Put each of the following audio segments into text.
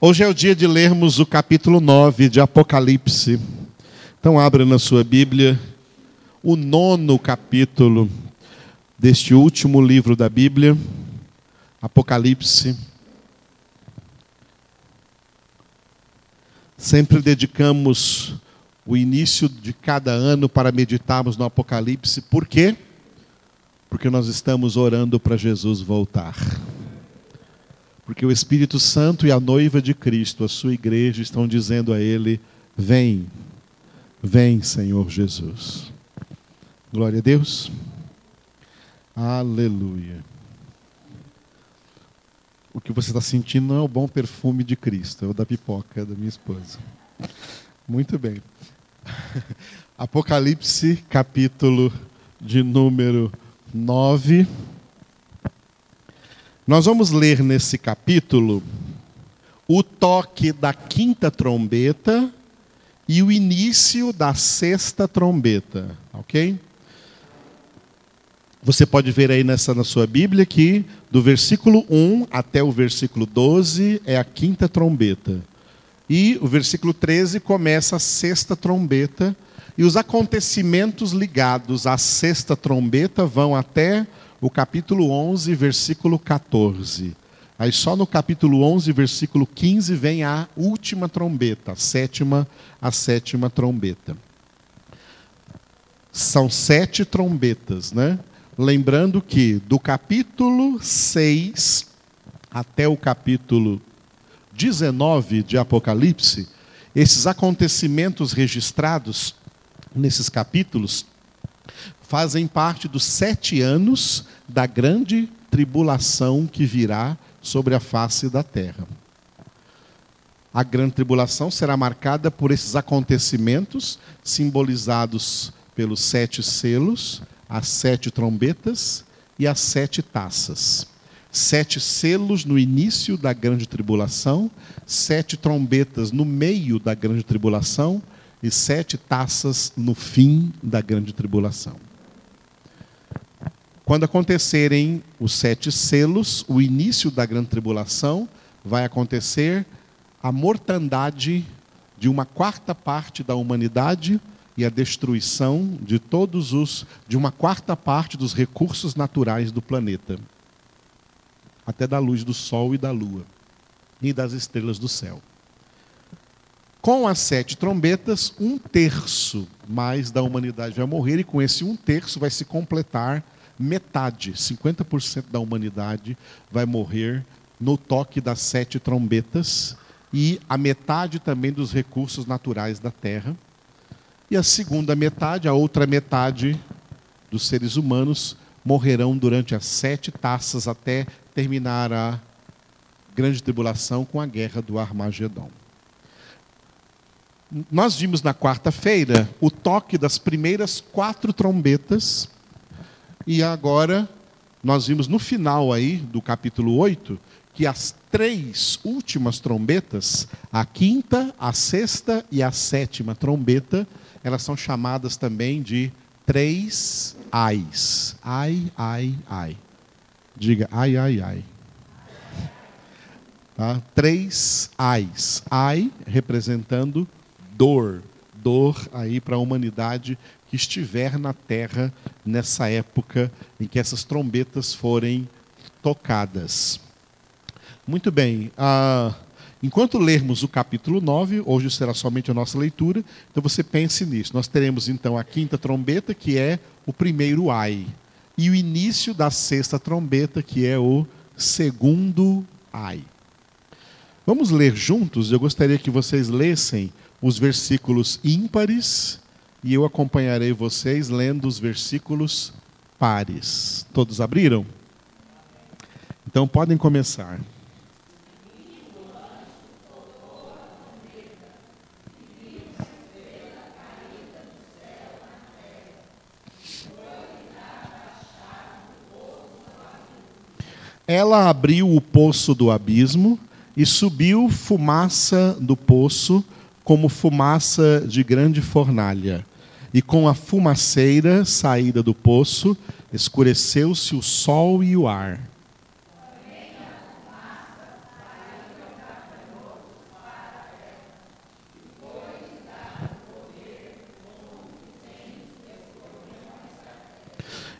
Hoje é o dia de lermos o capítulo 9 de Apocalipse. Então, abra na sua Bíblia o nono capítulo deste último livro da Bíblia, Apocalipse. Sempre dedicamos o início de cada ano para meditarmos no Apocalipse. Por quê? Porque nós estamos orando para Jesus voltar. Porque o Espírito Santo e a noiva de Cristo, a sua igreja, estão dizendo a Ele: Vem, vem, Senhor Jesus. Glória a Deus. Aleluia. O que você está sentindo não é o bom perfume de Cristo, é o da pipoca da minha esposa. Muito bem. Apocalipse, capítulo de número 9. Nós vamos ler nesse capítulo o toque da quinta trombeta e o início da sexta trombeta, ok? Você pode ver aí nessa na sua Bíblia que do versículo 1 até o versículo 12 é a quinta trombeta. E o versículo 13 começa a sexta trombeta e os acontecimentos ligados à sexta trombeta vão até o capítulo 11, versículo 14. Aí só no capítulo 11, versículo 15 vem a última trombeta, a sétima, a sétima trombeta. São sete trombetas, né? Lembrando que do capítulo 6 até o capítulo 19 de Apocalipse, esses acontecimentos registrados nesses capítulos fazem parte dos sete anos da grande tribulação que virá sobre a face da terra. A grande tribulação será marcada por esses acontecimentos simbolizados pelos sete selos, as sete trombetas e as sete taças. Sete selos no início da grande tribulação, sete trombetas no meio da grande tribulação e sete taças no fim da grande tribulação. Quando acontecerem os sete selos, o início da grande tribulação, vai acontecer a mortandade de uma quarta parte da humanidade e a destruição de todos os de uma quarta parte dos recursos naturais do planeta, até da luz do sol e da lua e das estrelas do céu. Com as sete trombetas, um terço mais da humanidade vai morrer, e com esse um terço vai se completar metade, 50% da humanidade vai morrer no toque das sete trombetas, e a metade também dos recursos naturais da terra. E a segunda metade, a outra metade dos seres humanos, morrerão durante as sete taças até terminar a grande tribulação com a guerra do Armagedon. Nós vimos na quarta-feira o toque das primeiras quatro trombetas, e agora nós vimos no final aí do capítulo 8 que as três últimas trombetas, a quinta, a sexta e a sétima trombeta, elas são chamadas também de três ais. Ai, ai, ai. Diga ai, ai, ai. Tá? Três ais. Ai representando dor, dor aí para a humanidade que estiver na terra nessa época em que essas trombetas forem tocadas. Muito bem. Enquanto lermos o capítulo 9, hoje será somente a nossa leitura, então você pense nisso. Nós teremos então a quinta trombeta, que é o primeiro ai, e o início da sexta trombeta, que é o segundo ai. Vamos ler juntos? Eu gostaria que vocês lessem os versículos ímpares e eu acompanharei vocês lendo os versículos pares. Todos abriram? Então podem começar. Ela abriu o poço do abismo e subiu fumaça do poço, como fumaça de grande fornalha. E com a fumaceira saída do poço, escureceu-se o sol e o ar.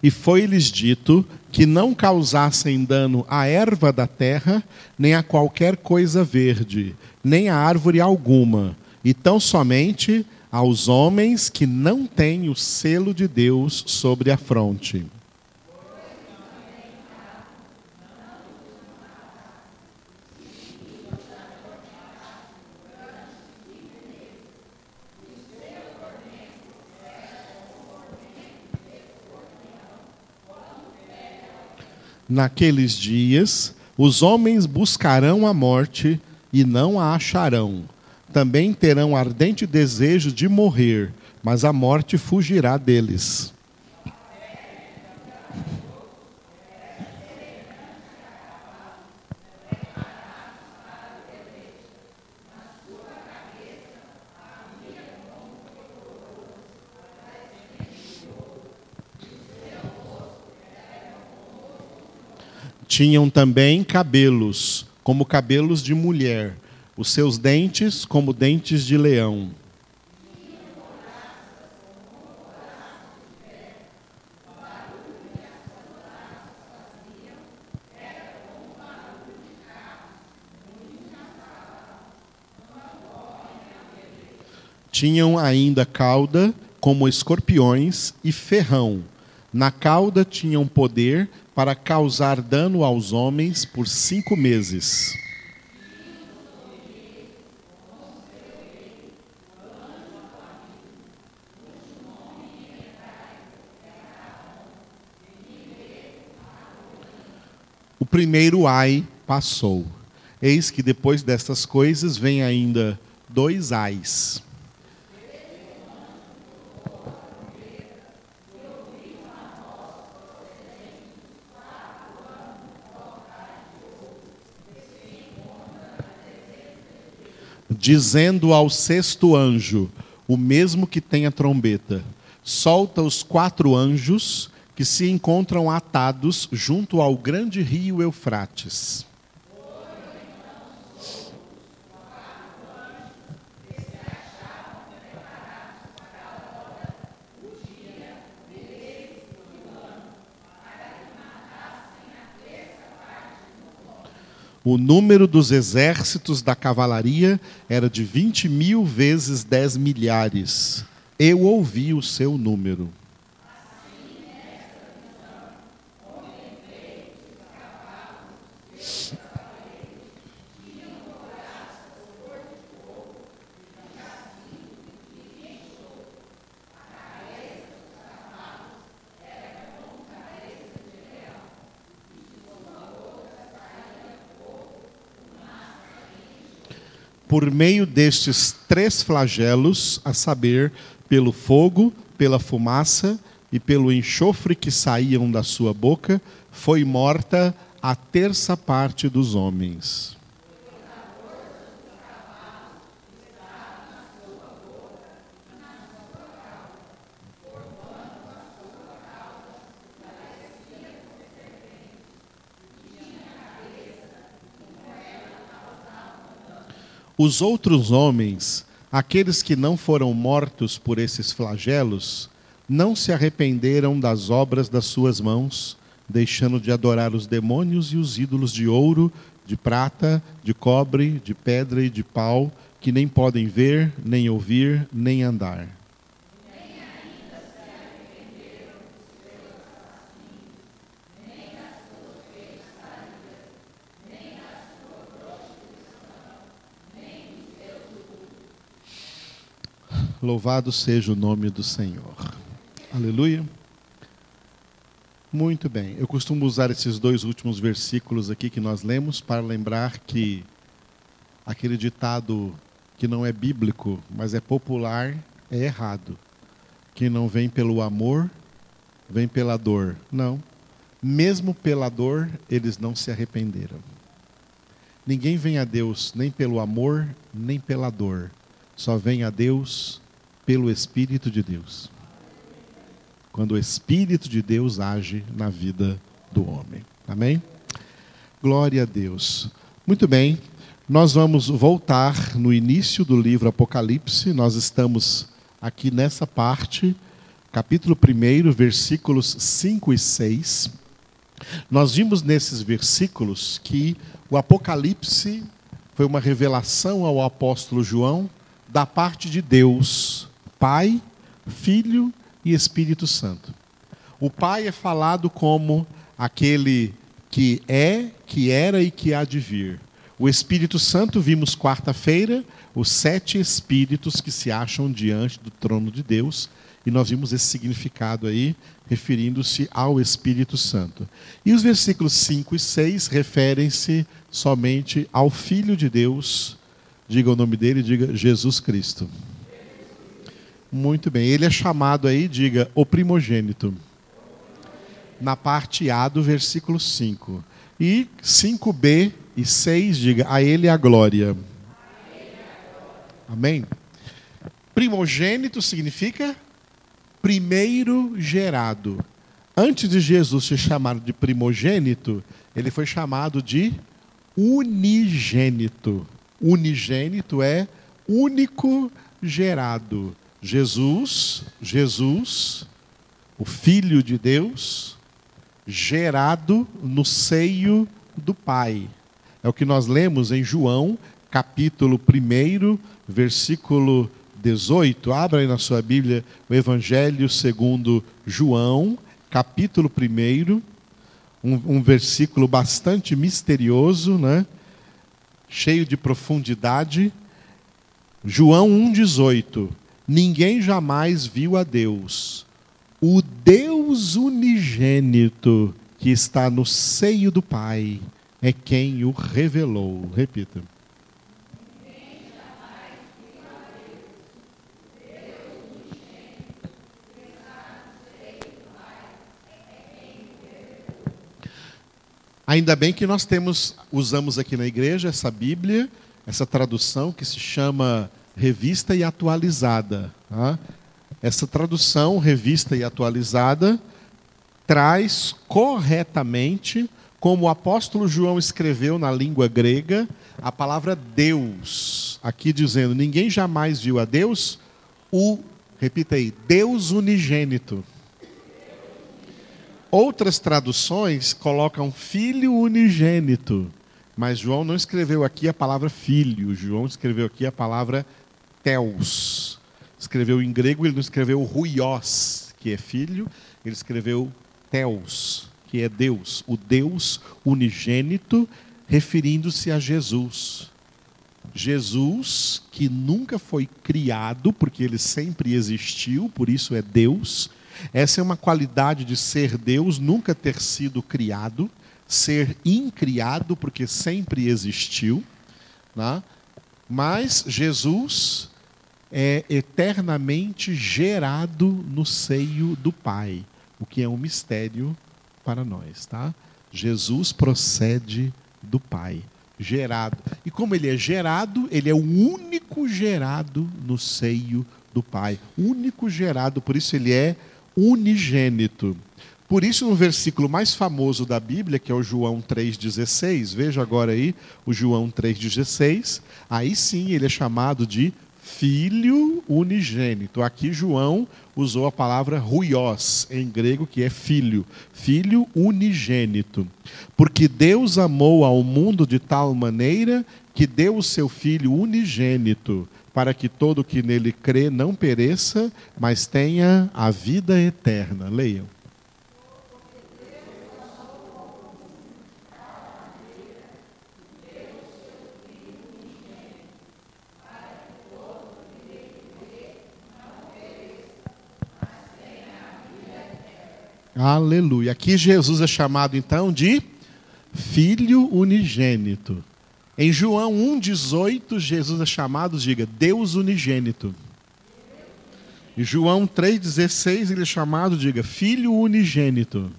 E foi-lhes dito que não causassem dano à erva da terra, nem a qualquer coisa verde, nem a árvore alguma, e tão somente aos homens que não têm o selo de Deus sobre a fronte. Naqueles dias, os homens buscarão a morte e não a acharão. Também terão ardente desejo de morrer, mas a morte fugirá deles. Tinham também cabelos, como cabelos de mulher, os seus dentes como dentes de leão. Tinham ainda cauda como escorpiões e ferrão. Na cauda tinham poder para causar dano aos homens por cinco meses. O primeiro ai passou. Eis que depois destas coisas vem ainda dois ais. Dizendo ao sexto anjo, o mesmo que tem a trombeta: solta os quatro anjos que se encontram atados junto ao grande rio Eufrates. O número dos exércitos da cavalaria era de 20 mil vezes 10 milhares. Eu ouvi o seu número. Por meio destes três flagelos, a saber, pelo fogo, pela fumaça e pelo enxofre que saíam da sua boca, foi morta a terça parte dos homens. Os outros homens, aqueles que não foram mortos por esses flagelos, não se arrependeram das obras das suas mãos, deixando de adorar os demônios e os ídolos de ouro, de prata, de cobre, de pedra e de pau, que nem podem ver, nem ouvir, nem andar. Louvado seja o nome do Senhor. Aleluia. Muito bem. Eu costumo usar esses dois últimos versículos aqui que nós lemos para lembrar que aquele ditado que não é bíblico, mas é popular, é errado. Quem não vem pelo amor, vem pela dor. Não. Mesmo pela dor, eles não se arrependeram. Ninguém vem a Deus nem pelo amor, nem pela dor. Só vem a Deus pelo Espírito de Deus. Quando o Espírito de Deus age na vida do homem. Amém? Glória a Deus. Muito bem, nós vamos voltar no início do livro Apocalipse. Nós estamos aqui nessa parte capítulo 1, versículos 5 e 6. Nós vimos nesses versículos que o Apocalipse foi uma revelação ao apóstolo João da parte de Deus, Pai, Filho e Espírito Santo. O Pai é falado como aquele que é, que era e que há de vir. O Espírito Santo, vimos quarta-feira, os sete espíritos que se acham diante do trono de Deus, e nós vimos esse significado aí, referindo-se ao Espírito Santo. E os versículos 5 e 6 referem-se somente ao Filho de Deus, diga o nome dele, diga Jesus Cristo. Muito bem, ele é chamado aí, diga, o primogênito. Na parte A do versículo 5. E 5b e 6, diga, a ele a glória. Amém? Primogênito significa primeiro gerado. Antes de Jesus ser chamado de primogênito, ele foi chamado de unigênito. Unigênito é único gerado. Jesus, Jesus, o Filho de Deus, gerado no seio do Pai. É o que nós lemos em João, capítulo 1, versículo 18. Abra aí na sua Bíblia o Evangelho segundo João, capítulo 1, um, um versículo bastante misterioso, né? cheio de profundidade. João 1,18. Ninguém jamais viu a Deus. O Deus unigênito que está no seio do Pai é quem o revelou. Repita. Ainda bem que nós temos, usamos aqui na igreja essa Bíblia, essa tradução que se chama Revista e Atualizada. Tá? Essa tradução, revista e atualizada, traz corretamente, como o apóstolo João escreveu na língua grega, a palavra Deus. Aqui dizendo: ninguém jamais viu a Deus, o, repita aí, Deus unigênito. Outras traduções colocam filho unigênito, mas João não escreveu aqui a palavra filho, João escreveu aqui a palavra teos. Escreveu em grego, ele não escreveu ruios, que é filho, ele escreveu teos, que é Deus, o Deus unigênito, referindo-se a Jesus. Jesus, que nunca foi criado, porque ele sempre existiu, por isso é Deus, essa é uma qualidade de ser Deus, nunca ter sido criado, ser incriado, porque sempre existiu. Né? Mas Jesus é eternamente gerado no seio do Pai, o que é um mistério para nós. Tá? Jesus procede do Pai, gerado. E como ele é gerado, ele é o único gerado no seio do Pai. Único gerado, por isso ele é unigênito. Por isso, no versículo mais famoso da Bíblia, que é o João 3,16, veja agora aí o João 3,16, aí sim ele é chamado de filho unigênito. Aqui João usou a palavra ruios, em grego, que é filho, filho unigênito. Porque Deus amou ao mundo de tal maneira que deu o seu filho unigênito para que todo que nele crê não pereça, mas tenha a vida eterna. Leiam. Aleluia. Aqui Jesus é chamado então de Filho unigênito. Em João 1,18, Jesus é chamado, diga, Deus unigênito. Em João 3,16, ele é chamado, diga, Filho unigênito.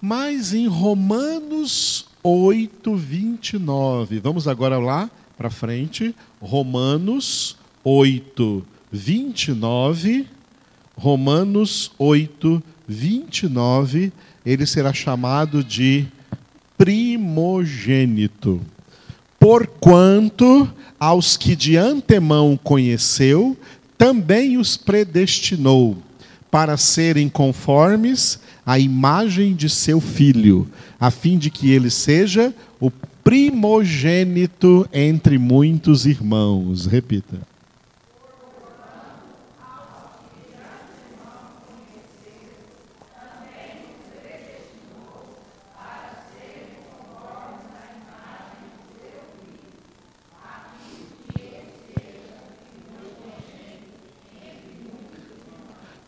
Mas em Romanos 8, 29, vamos agora lá para frente. Romanos 8, 29. Romanos 8, 29, ele será chamado de primogênito. Porquanto aos que de antemão conheceu, também os predestinou para serem conformes à imagem de seu filho, a fim de que ele seja o primogênito entre muitos irmãos. Repita.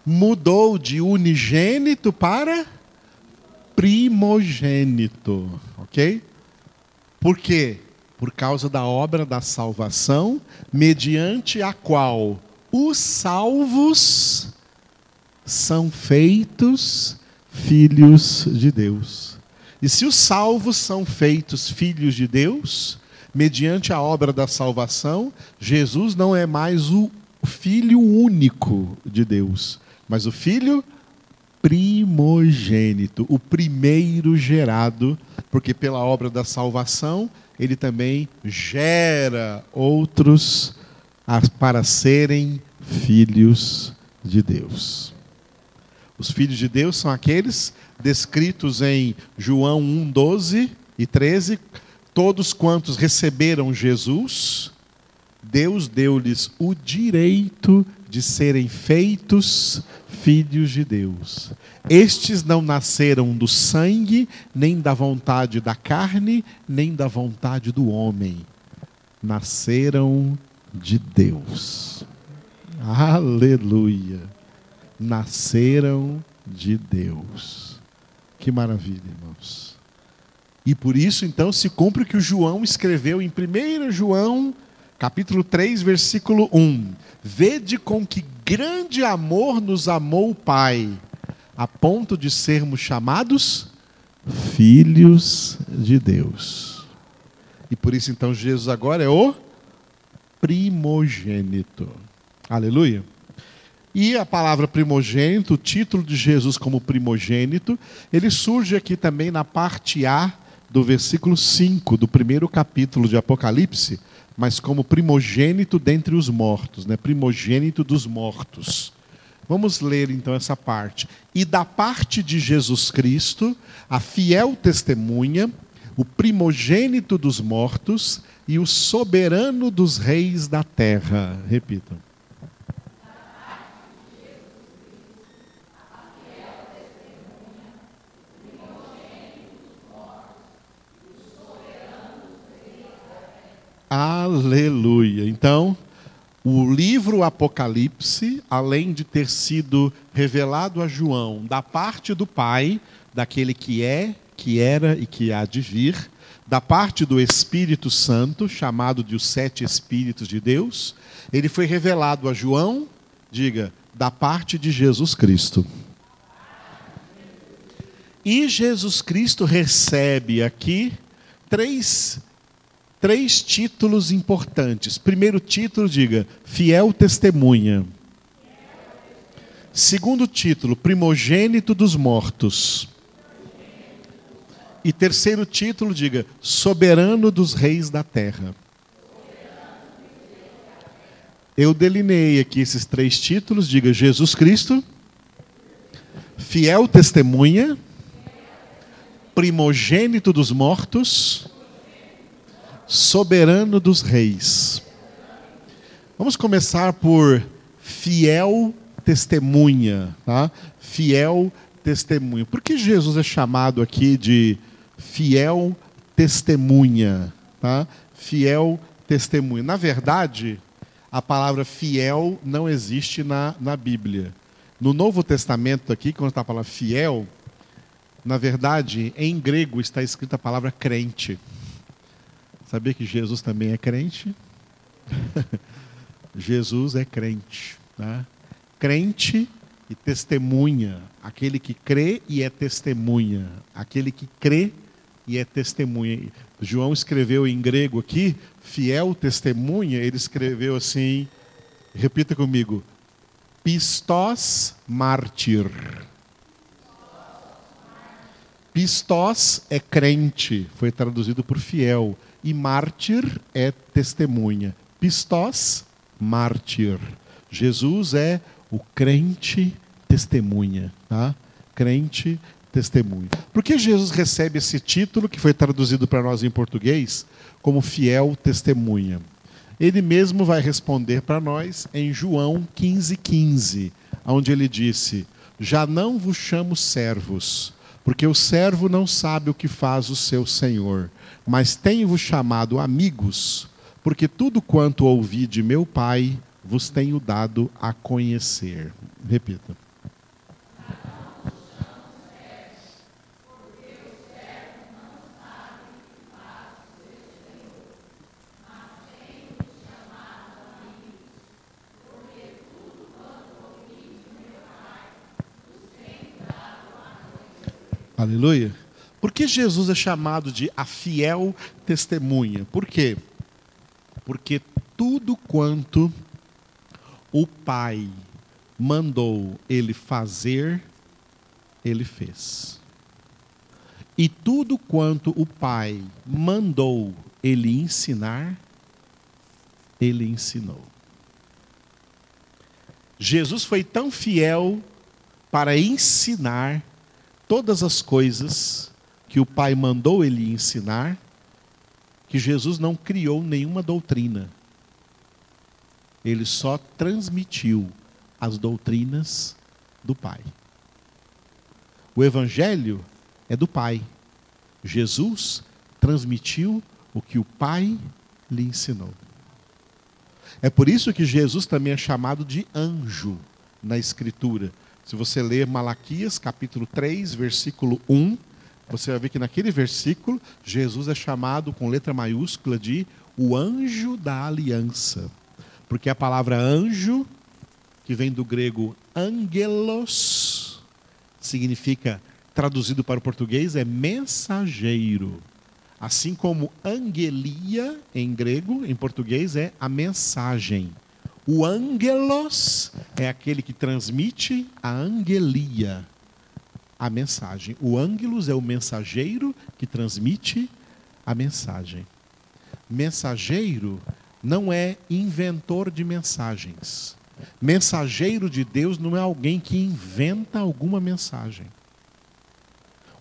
Mudou de unigênito para primogênito, ok? Por quê? Por causa da obra da salvação, mediante a qual os salvos são feitos filhos de Deus. E se os salvos são feitos filhos de Deus, mediante a obra da salvação, Jesus não é mais o filho único de Deus, mas o filho primogênito, o primeiro gerado, porque pela obra da salvação ele também gera outros para serem filhos de Deus. Os filhos de Deus são aqueles descritos em João 1, 12 e 13. Todos quantos receberam Jesus, Deus deu-lhes o direito de serem feitos filhos de Deus. Estes não nasceram do sangue, nem da vontade da carne, nem da vontade do homem. Nasceram de Deus. Aleluia. Nasceram de Deus. Que maravilha, irmãos. E por isso, então, se cumpre o que o João escreveu em 1 João capítulo 3, versículo 1. Vede com que grande amor nos amou o Pai, a ponto de sermos chamados filhos de Deus. E por isso então Jesus agora é o primogênito. Aleluia. E a palavra primogênito, o título de Jesus como primogênito, ele surge aqui também na parte A do versículo 5 do primeiro capítulo de Apocalipse, mas como primogênito dentre os mortos, né? primogênito dos mortos. Vamos ler então essa parte. E da parte de Jesus Cristo, a fiel testemunha, o primogênito dos mortos e o soberano dos reis da terra. Repitam. Aleluia. Então, o livro Apocalipse, além de ter sido revelado a João da parte do Pai, daquele que é, que era e que há de vir, da parte do Espírito Santo, chamado de os sete Espíritos de Deus, ele foi revelado a João, diga, da parte de Jesus Cristo. E Jesus Cristo recebe aqui três três títulos importantes. Primeiro título, diga, fiel testemunha. Segundo título, primogênito dos mortos. E terceiro título, diga, soberano dos reis da terra. Eu delinei aqui esses três títulos, diga Jesus Cristo, fiel testemunha, primogênito dos mortos soberano dos reis. Vamos começar por fiel testemunha, tá? Fiel testemunha. Por que Jesus é chamado aqui de fiel testemunha, tá? Fiel testemunha. Na verdade, a palavra fiel não existe na, na Bíblia. No Novo Testamento aqui, quando está a palavra fiel, na verdade, em grego está escrita a palavra crente. Sabia que Jesus também é crente? Jesus é crente. Né? Crente e testemunha. Aquele que crê e é testemunha. Aquele que crê e é testemunha. João escreveu em grego aqui, fiel testemunha, ele escreveu assim, repita comigo, pistos mártir. Pistos é crente, foi traduzido por fiel e mártir é testemunha. Pistos, mártir. Jesus é o crente testemunha, tá? Crente testemunha. Por que Jesus recebe esse título que foi traduzido para nós em português como fiel testemunha? Ele mesmo vai responder para nós em João 15:15, 15, onde ele disse: Já não vos chamo servos, porque o servo não sabe o que faz o seu senhor, mas tenho-vos chamado amigos, porque tudo quanto ouvi de meu Pai vos tenho dado a conhecer. Repita. Aleluia. Por que Jesus é chamado de a fiel testemunha? Por quê? Porque tudo quanto o Pai mandou ele fazer, ele fez. E tudo quanto o Pai mandou ele ensinar, ele ensinou. Jesus foi tão fiel para ensinar todas as coisas que o Pai mandou ele ensinar, que Jesus não criou nenhuma doutrina. Ele só transmitiu as doutrinas do Pai. O Evangelho é do Pai. Jesus transmitiu o que o Pai lhe ensinou. É por isso que Jesus também é chamado de anjo na Escritura. Se você ler Malaquias, capítulo 3, versículo 1, você vai ver que naquele versículo, Jesus é chamado com letra maiúscula de o anjo da aliança. Porque a palavra anjo, que vem do grego angelos, significa, traduzido para o português, é mensageiro. Assim como angelia, em grego, em português, é a mensagem. O angelos é aquele que transmite a angelia, a mensagem. O angelos é o mensageiro que transmite a mensagem. Mensageiro não é inventor de mensagens. Mensageiro de Deus não é alguém que inventa alguma mensagem.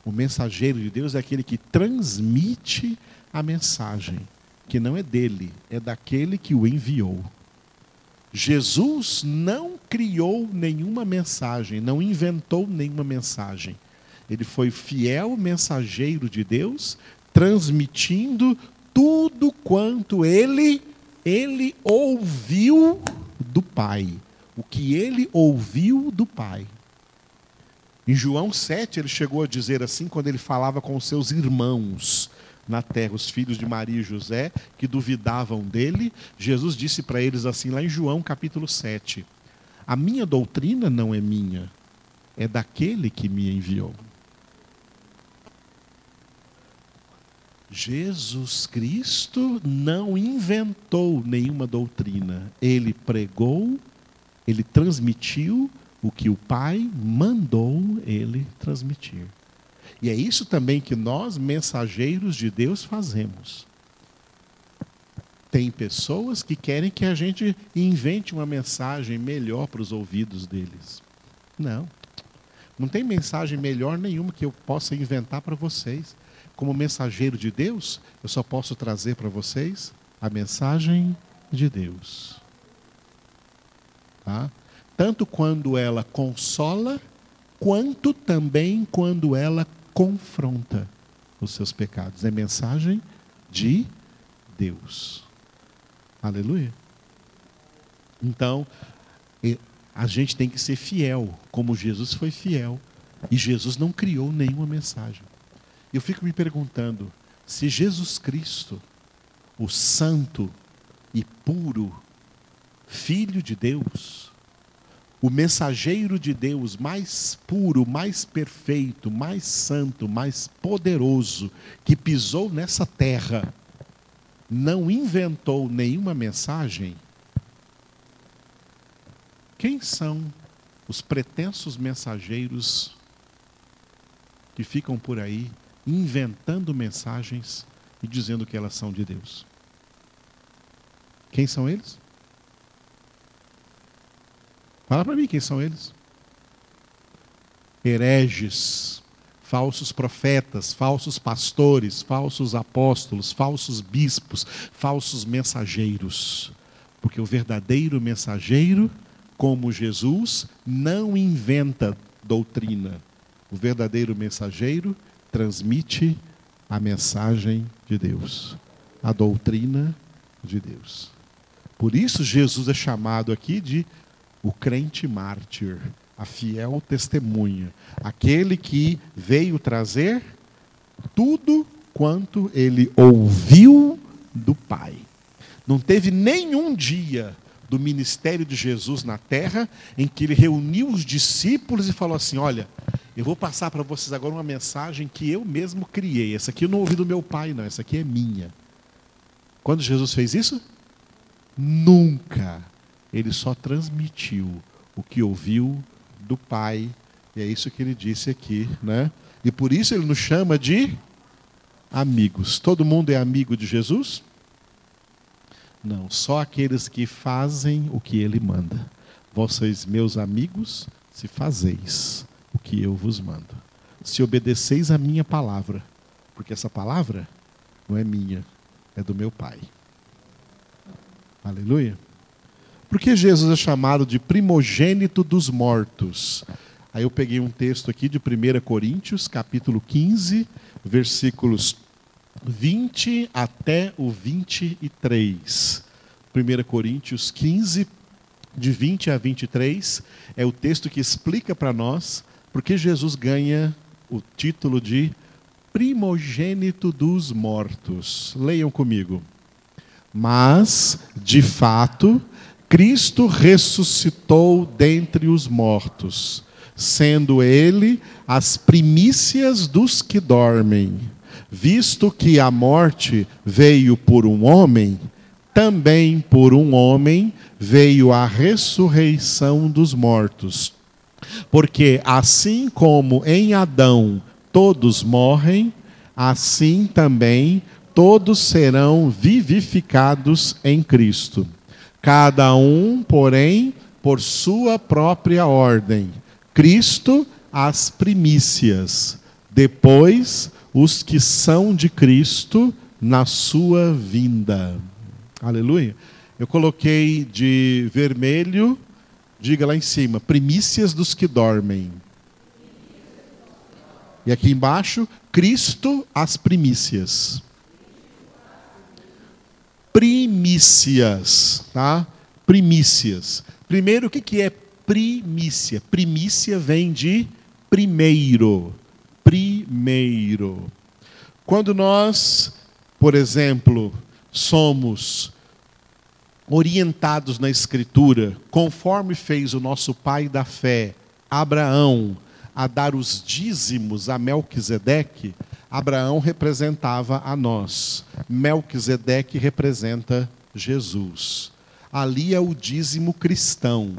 O mensageiro de Deus é aquele que transmite a mensagem, que não é dele, é daquele que o enviou. Jesus não criou nenhuma mensagem, não inventou nenhuma mensagem. Ele foi fiel mensageiro de Deus, transmitindo tudo quanto ele ele ouviu do Pai. O que ele ouviu do Pai. Em João 7, ele chegou a dizer assim quando ele falava com os seus irmãos: na terra, os filhos de Maria e José, que duvidavam dele, Jesus disse para eles assim, lá em João capítulo 7: A minha doutrina não é minha, é daquele que me enviou. Jesus Cristo não inventou nenhuma doutrina, ele pregou, ele transmitiu o que o Pai mandou ele transmitir. E é isso também que nós, mensageiros de Deus, fazemos. Tem pessoas que querem que a gente invente uma mensagem melhor para os ouvidos deles. Não. Não tem mensagem melhor nenhuma que eu possa inventar para vocês. Como mensageiro de Deus, eu só posso trazer para vocês a mensagem de Deus. Tá? Tanto quando ela consola, quanto também quando ela confronta os seus pecados. É mensagem de Deus. Aleluia. Então, a gente tem que ser fiel, como Jesus foi fiel. E Jesus não criou nenhuma mensagem. Eu fico me perguntando se Jesus Cristo, o santo e puro Filho de Deus, o mensageiro de Deus mais puro, mais perfeito, mais santo, mais poderoso que pisou nessa terra, não inventou nenhuma mensagem, quem são os pretensos mensageiros que ficam por aí inventando mensagens e dizendo que elas são de Deus? Quem são eles? Fala para mim quem são eles. Hereges, falsos profetas, falsos pastores, falsos apóstolos, falsos bispos, falsos mensageiros. Porque o verdadeiro mensageiro, como Jesus, não inventa doutrina. O verdadeiro mensageiro transmite a mensagem de Deus, a doutrina de Deus. Por isso Jesus é chamado aqui de o crente mártir, a fiel testemunha, aquele que veio trazer tudo quanto ele ouviu do Pai. Não teve nenhum dia do ministério de Jesus na terra em que ele reuniu os discípulos e falou assim: Olha, eu vou passar para vocês agora uma mensagem que eu mesmo criei. Essa aqui eu não ouvi do meu pai, não, essa aqui é minha. Quando Jesus fez isso? Nunca. Ele só transmitiu o que ouviu do Pai. E é isso que ele disse aqui, né? E por isso ele nos chama de amigos. Todo mundo é amigo de Jesus? Não, só aqueles que fazem o que ele manda. Vocês, meus amigos, se fazeis o que eu vos mando. Se obedeceis a minha palavra, porque essa palavra não é minha, é do meu Pai. Aleluia. Por que Jesus é chamado de primogênito dos mortos? Aí eu peguei um texto aqui de 1 Coríntios, capítulo 15, versículos 20 até o 23. 1 Coríntios 15, de 20 a 23, é o texto que explica para nós por que Jesus ganha o título de primogênito dos mortos. Leiam comigo. Mas, de fato, Cristo ressuscitou dentre os mortos, sendo ele as primícias dos que dormem. Visto que a morte veio por um homem, também por um homem veio a ressurreição dos mortos. Porque assim como em Adão todos morrem, assim também todos serão vivificados em Cristo cada um, porém, por sua própria ordem. Cristo, as primícias, depois, os que são de Cristo na sua vinda. Aleluia. Eu coloquei de vermelho, diga lá em cima, primícias dos que dormem. E aqui embaixo, Cristo, as primícias primícias, tá? Primícias. Primeiro, o que é primícia? Primícia vem de primeiro. Primeiro. Quando nós, por exemplo, somos orientados na Escritura, conforme fez o nosso pai da fé, Abraão, a dar os dízimos a Melquisedeque, Abraão representava a nós, Melquisedeque representa Jesus. Ali é o dízimo cristão.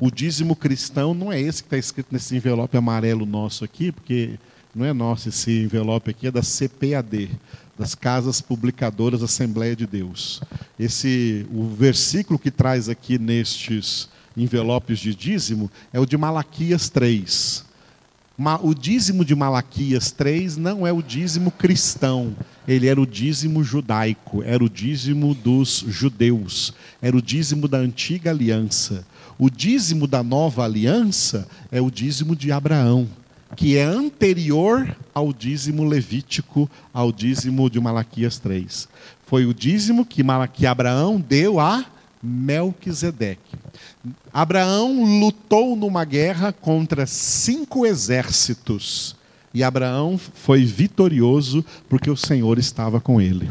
O dízimo cristão não é esse que está escrito nesse envelope amarelo nosso aqui, porque não é nosso esse envelope aqui, é da CPAD, das Casas Publicadoras Assembleia de Deus. Esse, o versículo que traz aqui nestes envelopes de dízimo é o de Malaquias 3 o dízimo de Malaquias 3 não é o dízimo cristão, ele era o dízimo judaico, era o dízimo dos judeus, era o dízimo da antiga aliança. O dízimo da nova aliança é o dízimo de Abraão, que é anterior ao dízimo levítico, ao dízimo de Malaquias 3. Foi o dízimo que, que Abraão deu a Melquisedeque. Abraão lutou numa guerra contra cinco exércitos. E Abraão foi vitorioso porque o Senhor estava com ele.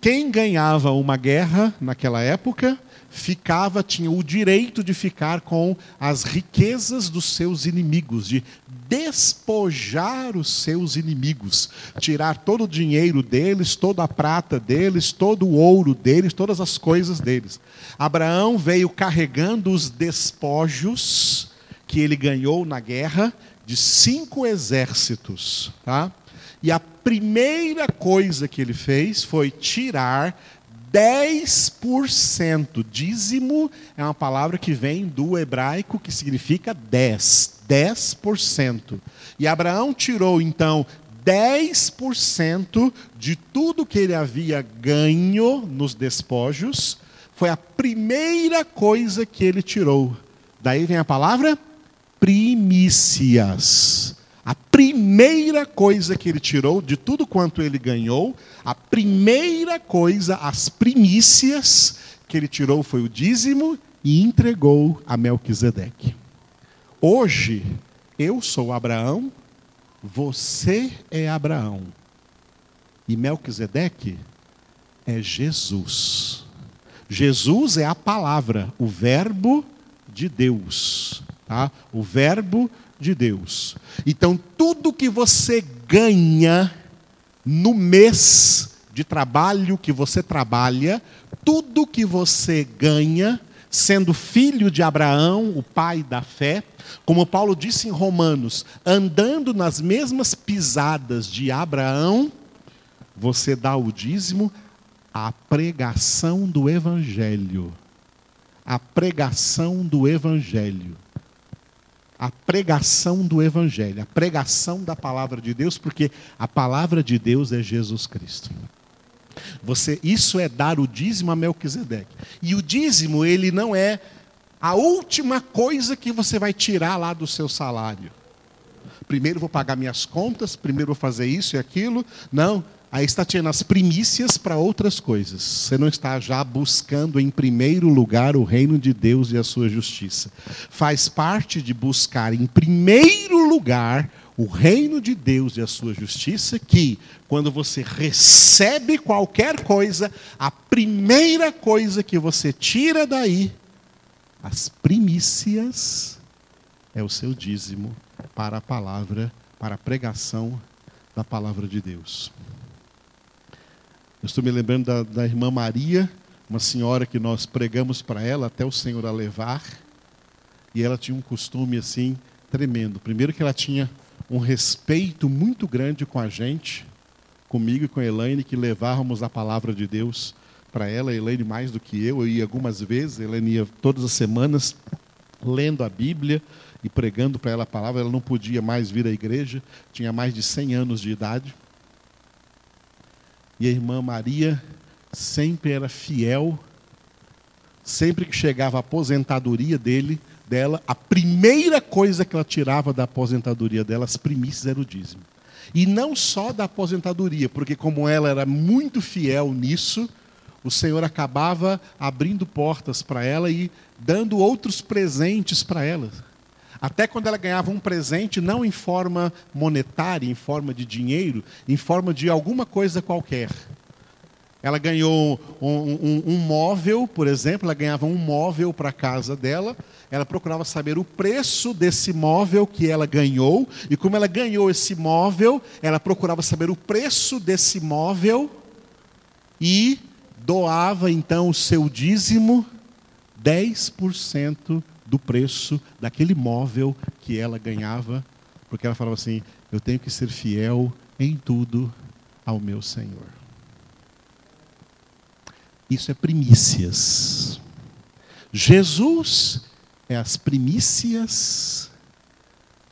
Quem ganhava uma guerra naquela época ficava, tinha o direito de ficar com as riquezas dos seus inimigos, de despojar os seus inimigos, tirar todo o dinheiro deles, toda a prata deles, todo o ouro deles, todas as coisas deles. Abraão veio carregando os despojos que ele ganhou na guerra de cinco exércitos, tá? E a primeira coisa que ele fez foi tirar 10%. Dízimo é uma palavra que vem do hebraico que significa 10. 10%. E Abraão tirou então 10% de tudo que ele havia ganho nos despojos. Foi a primeira coisa que ele tirou. Daí vem a palavra primícias. A primeira coisa que ele tirou de tudo quanto ele ganhou, a primeira coisa, as primícias que ele tirou foi o dízimo e entregou a Melquisedeque. Hoje, eu sou Abraão, você é Abraão. E Melquisedeque é Jesus. Jesus é a palavra, o verbo de Deus. Tá? O verbo de Deus. Então, tudo que você ganha no mês de trabalho que você trabalha, tudo que você ganha, sendo filho de Abraão, o pai da fé, como Paulo disse em Romanos, andando nas mesmas pisadas de Abraão, você dá o dízimo à pregação do Evangelho. A pregação do Evangelho a pregação do Evangelho, a pregação da palavra de Deus, porque a palavra de Deus é Jesus Cristo. Você, isso é dar o dízimo a Melquisedeque. E o dízimo, ele não é a última coisa que você vai tirar lá do seu salário. Primeiro vou pagar minhas contas, primeiro vou fazer isso e aquilo. Não, Aí está tirando as primícias para outras coisas. Você não está já buscando em primeiro lugar o reino de Deus e a sua justiça. Faz parte de buscar em primeiro lugar o reino de Deus e a sua justiça, que quando você recebe qualquer coisa, a primeira coisa que você tira daí, as primícias, é o seu dízimo para a palavra, para a pregação da palavra de Deus. Eu estou me lembrando da, da irmã Maria, uma senhora que nós pregamos para ela até o Senhor a levar. E ela tinha um costume assim tremendo. Primeiro que ela tinha um respeito muito grande com a gente, comigo e com a Elaine, que levávamos a palavra de Deus para ela. A Elaine mais do que eu, eu ia algumas vezes, a Elaine ia todas as semanas lendo a Bíblia e pregando para ela a palavra. Ela não podia mais vir à igreja, tinha mais de 100 anos de idade. E a irmã Maria sempre era fiel. Sempre que chegava a aposentadoria dele, dela, a primeira coisa que ela tirava da aposentadoria dela, as primícias, era o dízimo. E não só da aposentadoria, porque como ela era muito fiel nisso, o Senhor acabava abrindo portas para ela e dando outros presentes para ela. Até quando ela ganhava um presente, não em forma monetária, em forma de dinheiro, em forma de alguma coisa qualquer. Ela ganhou um, um, um móvel, por exemplo, ela ganhava um móvel para a casa dela. Ela procurava saber o preço desse móvel que ela ganhou. E como ela ganhou esse móvel, ela procurava saber o preço desse móvel e doava então o seu dízimo, 10% do preço daquele móvel que ela ganhava, porque ela falava assim: eu tenho que ser fiel em tudo ao meu Senhor. Isso é primícias. Jesus é as primícias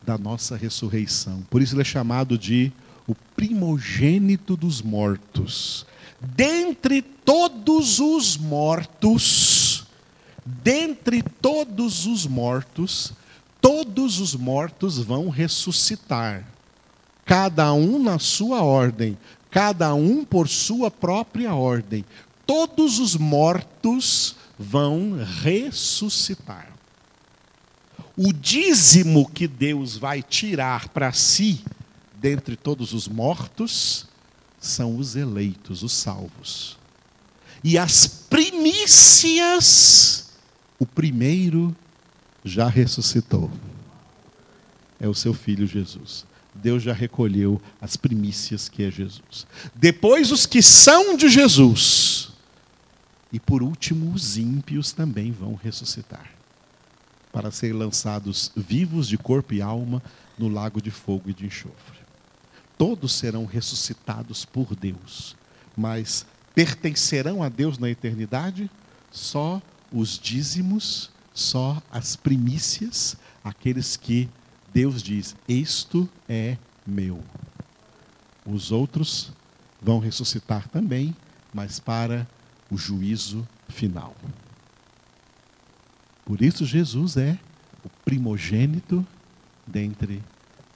da nossa ressurreição. Por isso ele é chamado de o primogênito dos mortos. Dentre todos os mortos, dentre todos os mortos, todos os mortos vão ressuscitar, cada um na sua ordem, cada um por sua própria ordem. Todos os mortos vão ressuscitar. O dízimo que Deus vai tirar para si, dentre todos os mortos, são os eleitos, os salvos. E as primícias o primeiro já ressuscitou. É o seu filho Jesus. Deus já recolheu as primícias que é Jesus. Depois os que são de Jesus. E por último, os ímpios também vão ressuscitar. Para serem lançados vivos de corpo e alma no lago de fogo e de enxofre. Todos serão ressuscitados por Deus, mas pertencerão a Deus na eternidade? Só os dízimos, só as primícias, aqueles que Deus diz: Isto é meu. Os outros vão ressuscitar também, mas para o juízo final. Por isso, Jesus é o primogênito dentre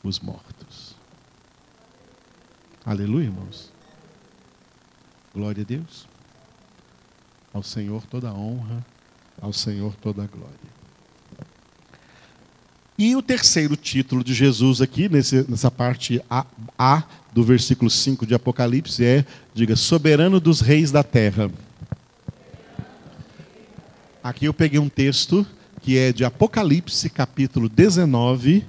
os mortos. Aleluia, irmãos. Glória a Deus. Ao Senhor toda a honra, ao Senhor toda a glória. E o terceiro título de Jesus aqui, nessa parte a, a, do versículo 5 de Apocalipse, é, diga, soberano dos reis da terra. Aqui eu peguei um texto que é de Apocalipse, capítulo 19,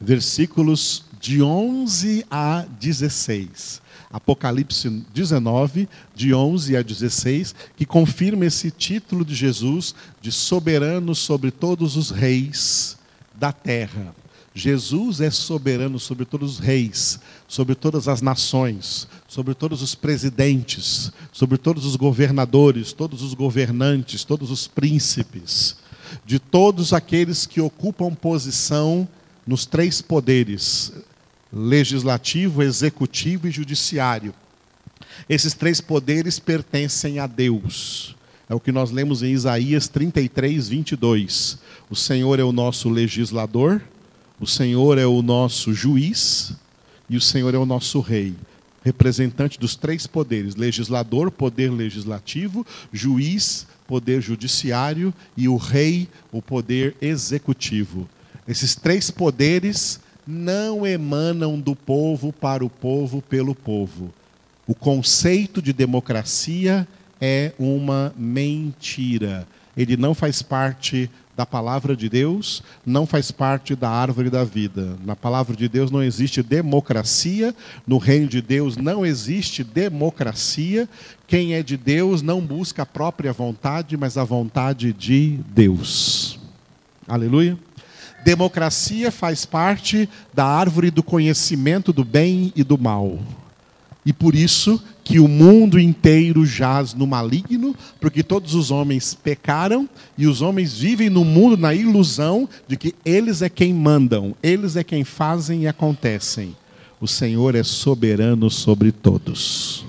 versículos de 11 a 16. Apocalipse 19, de 11 a 16, que confirma esse título de Jesus de soberano sobre todos os reis da terra. Jesus é soberano sobre todos os reis, sobre todas as nações, sobre todos os presidentes, sobre todos os governadores, todos os governantes, todos os príncipes, de todos aqueles que ocupam posição nos três poderes: legislativo, executivo e judiciário. Esses três poderes pertencem a Deus. É o que nós lemos em Isaías 33, 22. O Senhor é o nosso legislador, o Senhor é o nosso juiz e o Senhor é o nosso rei. Representante dos três poderes: legislador, poder legislativo, juiz, poder judiciário e o rei, o poder executivo. Esses três poderes não emanam do povo para o povo pelo povo. O conceito de democracia é uma mentira. Ele não faz parte da palavra de Deus, não faz parte da árvore da vida. Na palavra de Deus não existe democracia, no reino de Deus não existe democracia. Quem é de Deus não busca a própria vontade, mas a vontade de Deus. Aleluia. Democracia faz parte da árvore do conhecimento do bem e do mal. E por isso que o mundo inteiro jaz no maligno, porque todos os homens pecaram e os homens vivem no mundo na ilusão de que eles é quem mandam, eles é quem fazem e acontecem. O Senhor é soberano sobre todos.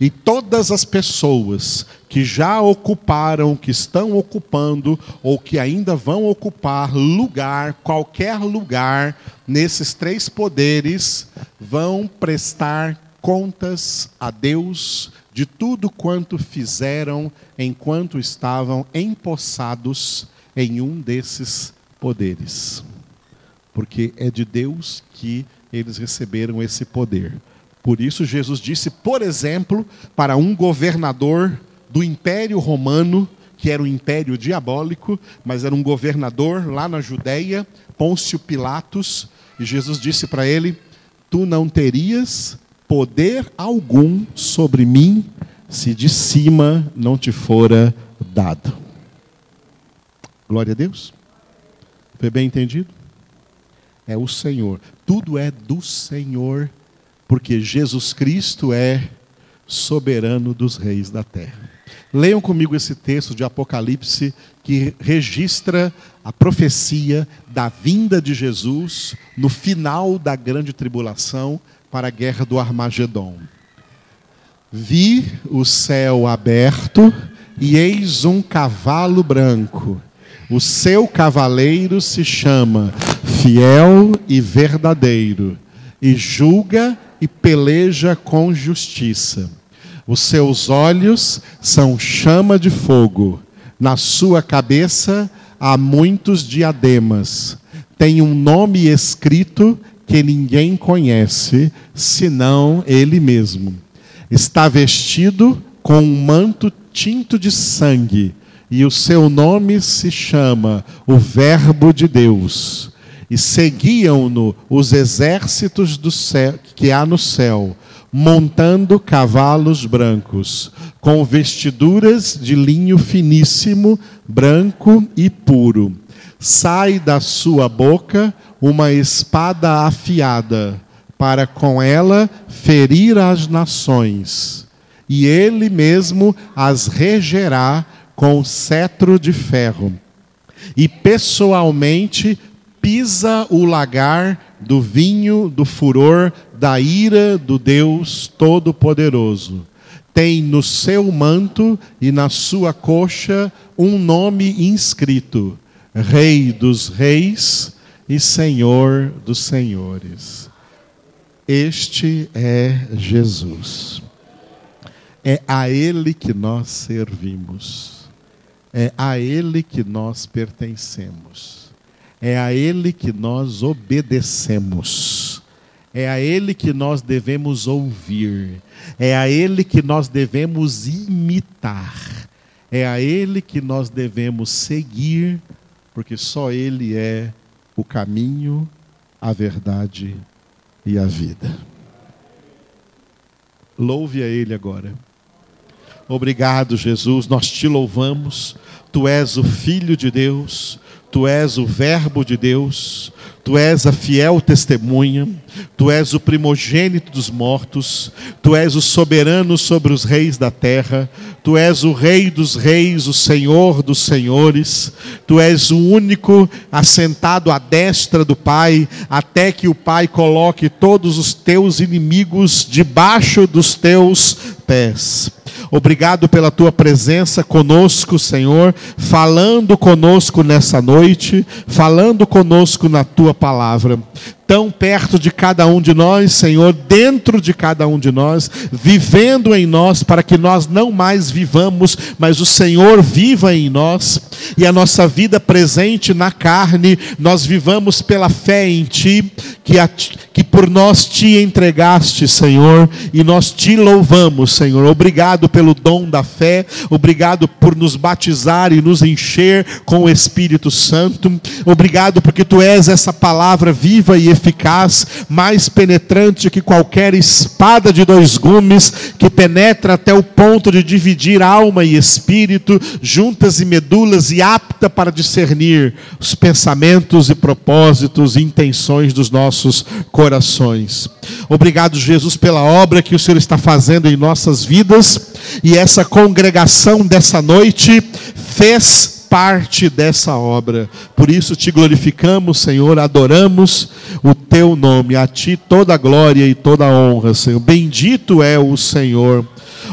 E todas as pessoas que já ocuparam, que estão ocupando ou que ainda vão ocupar lugar, qualquer lugar nesses três poderes, vão prestar contas a Deus de tudo quanto fizeram enquanto estavam empossados em um desses poderes. Porque é de Deus que eles receberam esse poder. Por isso, Jesus disse, por exemplo, para um governador do Império Romano, que era um império diabólico, mas era um governador lá na Judéia, Pôncio Pilatos, e Jesus disse para ele: Tu não terias poder algum sobre mim se de cima não te fora dado. Glória a Deus. Foi bem entendido? É o Senhor. Tudo é do Senhor, porque Jesus Cristo é soberano dos reis da terra. Leiam comigo esse texto de Apocalipse que registra a profecia da vinda de Jesus no final da grande tribulação para a guerra do Armagedon. Vi o céu aberto e eis um cavalo branco. O seu cavaleiro se chama Fiel e Verdadeiro, e julga e peleja com justiça. Os seus olhos são chama de fogo, na sua cabeça há muitos diademas. Tem um nome escrito que ninguém conhece senão ele mesmo. Está vestido com um manto tinto de sangue, e o seu nome se chama o Verbo de Deus. E seguiam-no os exércitos do céu, que há no céu, montando cavalos brancos, com vestiduras de linho finíssimo, branco e puro. Sai da sua boca uma espada afiada, para com ela ferir as nações, e ele mesmo as regerá com cetro de ferro. E pessoalmente pisa o lagar do vinho do furor da ira do Deus Todo-Poderoso. Tem no seu manto e na sua coxa um nome inscrito: Rei dos Reis e Senhor dos Senhores. Este é Jesus. É a Ele que nós servimos. É a Ele que nós pertencemos. É a Ele que nós obedecemos. É a Ele que nós devemos ouvir. É a Ele que nós devemos imitar. É a Ele que nós devemos seguir, porque só Ele é o caminho, a verdade e a vida. Louve a Ele agora. Obrigado, Jesus, nós te louvamos. Tu és o Filho de Deus, tu és o Verbo de Deus, Tu és a fiel testemunha, tu és o primogênito dos mortos, tu és o soberano sobre os reis da terra, tu és o rei dos reis, o senhor dos senhores, tu és o único assentado à destra do Pai, até que o Pai coloque todos os teus inimigos debaixo dos teus pés. Obrigado pela tua presença conosco, Senhor, falando conosco nessa noite, falando conosco na tua palavra tão perto de cada um de nós, Senhor, dentro de cada um de nós, vivendo em nós, para que nós não mais vivamos, mas o Senhor viva em nós, e a nossa vida presente na carne, nós vivamos pela fé em Ti, que, a, que por nós te entregaste, Senhor, e nós te louvamos, Senhor. Obrigado pelo dom da fé, obrigado por nos batizar e nos encher com o Espírito Santo, obrigado porque Tu és essa palavra viva e eficaz, mais penetrante que qualquer espada de dois gumes, que penetra até o ponto de dividir alma e espírito, juntas e medulas, e apta para discernir os pensamentos e propósitos e intenções dos nossos corações. Obrigado, Jesus, pela obra que o Senhor está fazendo em nossas vidas, e essa congregação dessa noite fez parte dessa obra. Por isso te glorificamos, Senhor, adoramos o teu nome. A ti toda glória e toda honra, Senhor. Bendito é o Senhor.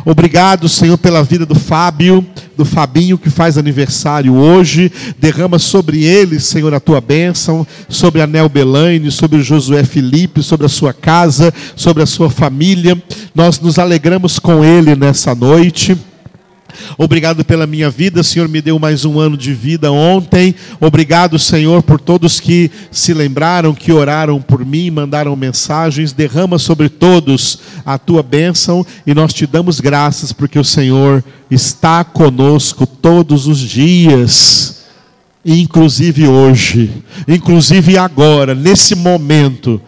Obrigado, Senhor, pela vida do Fábio, do Fabinho que faz aniversário hoje. Derrama sobre ele, Senhor, a tua bênção, sobre a Nel Belaine, sobre o Josué Felipe, sobre a sua casa, sobre a sua família. Nós nos alegramos com ele nessa noite. Obrigado pela minha vida, Senhor, me deu mais um ano de vida ontem. Obrigado, Senhor, por todos que se lembraram, que oraram por mim, mandaram mensagens. Derrama sobre todos a tua bênção e nós te damos graças porque o Senhor está conosco todos os dias, inclusive hoje, inclusive agora, nesse momento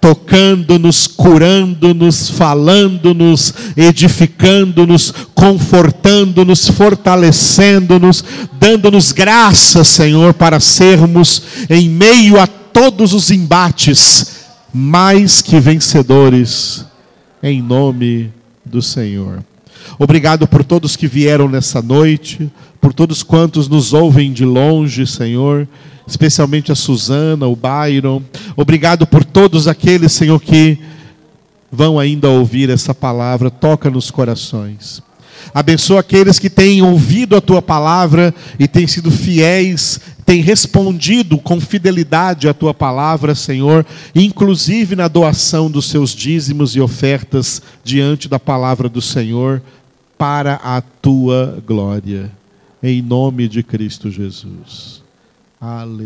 tocando-nos, curando-nos, falando-nos, edificando-nos, confortando-nos, fortalecendo-nos, dando-nos graça, Senhor, para sermos, em meio a todos os embates, mais que vencedores, em nome do Senhor. Obrigado por todos que vieram nessa noite, por todos quantos nos ouvem de longe, Senhor especialmente a Suzana, o Byron. Obrigado por todos aqueles, Senhor, que vão ainda ouvir essa palavra. Toca nos corações. Abençoa aqueles que têm ouvido a tua palavra e têm sido fiéis, têm respondido com fidelidade à tua palavra, Senhor, inclusive na doação dos seus dízimos e ofertas diante da palavra do Senhor, para a tua glória. Em nome de Cristo Jesus. Aleluia.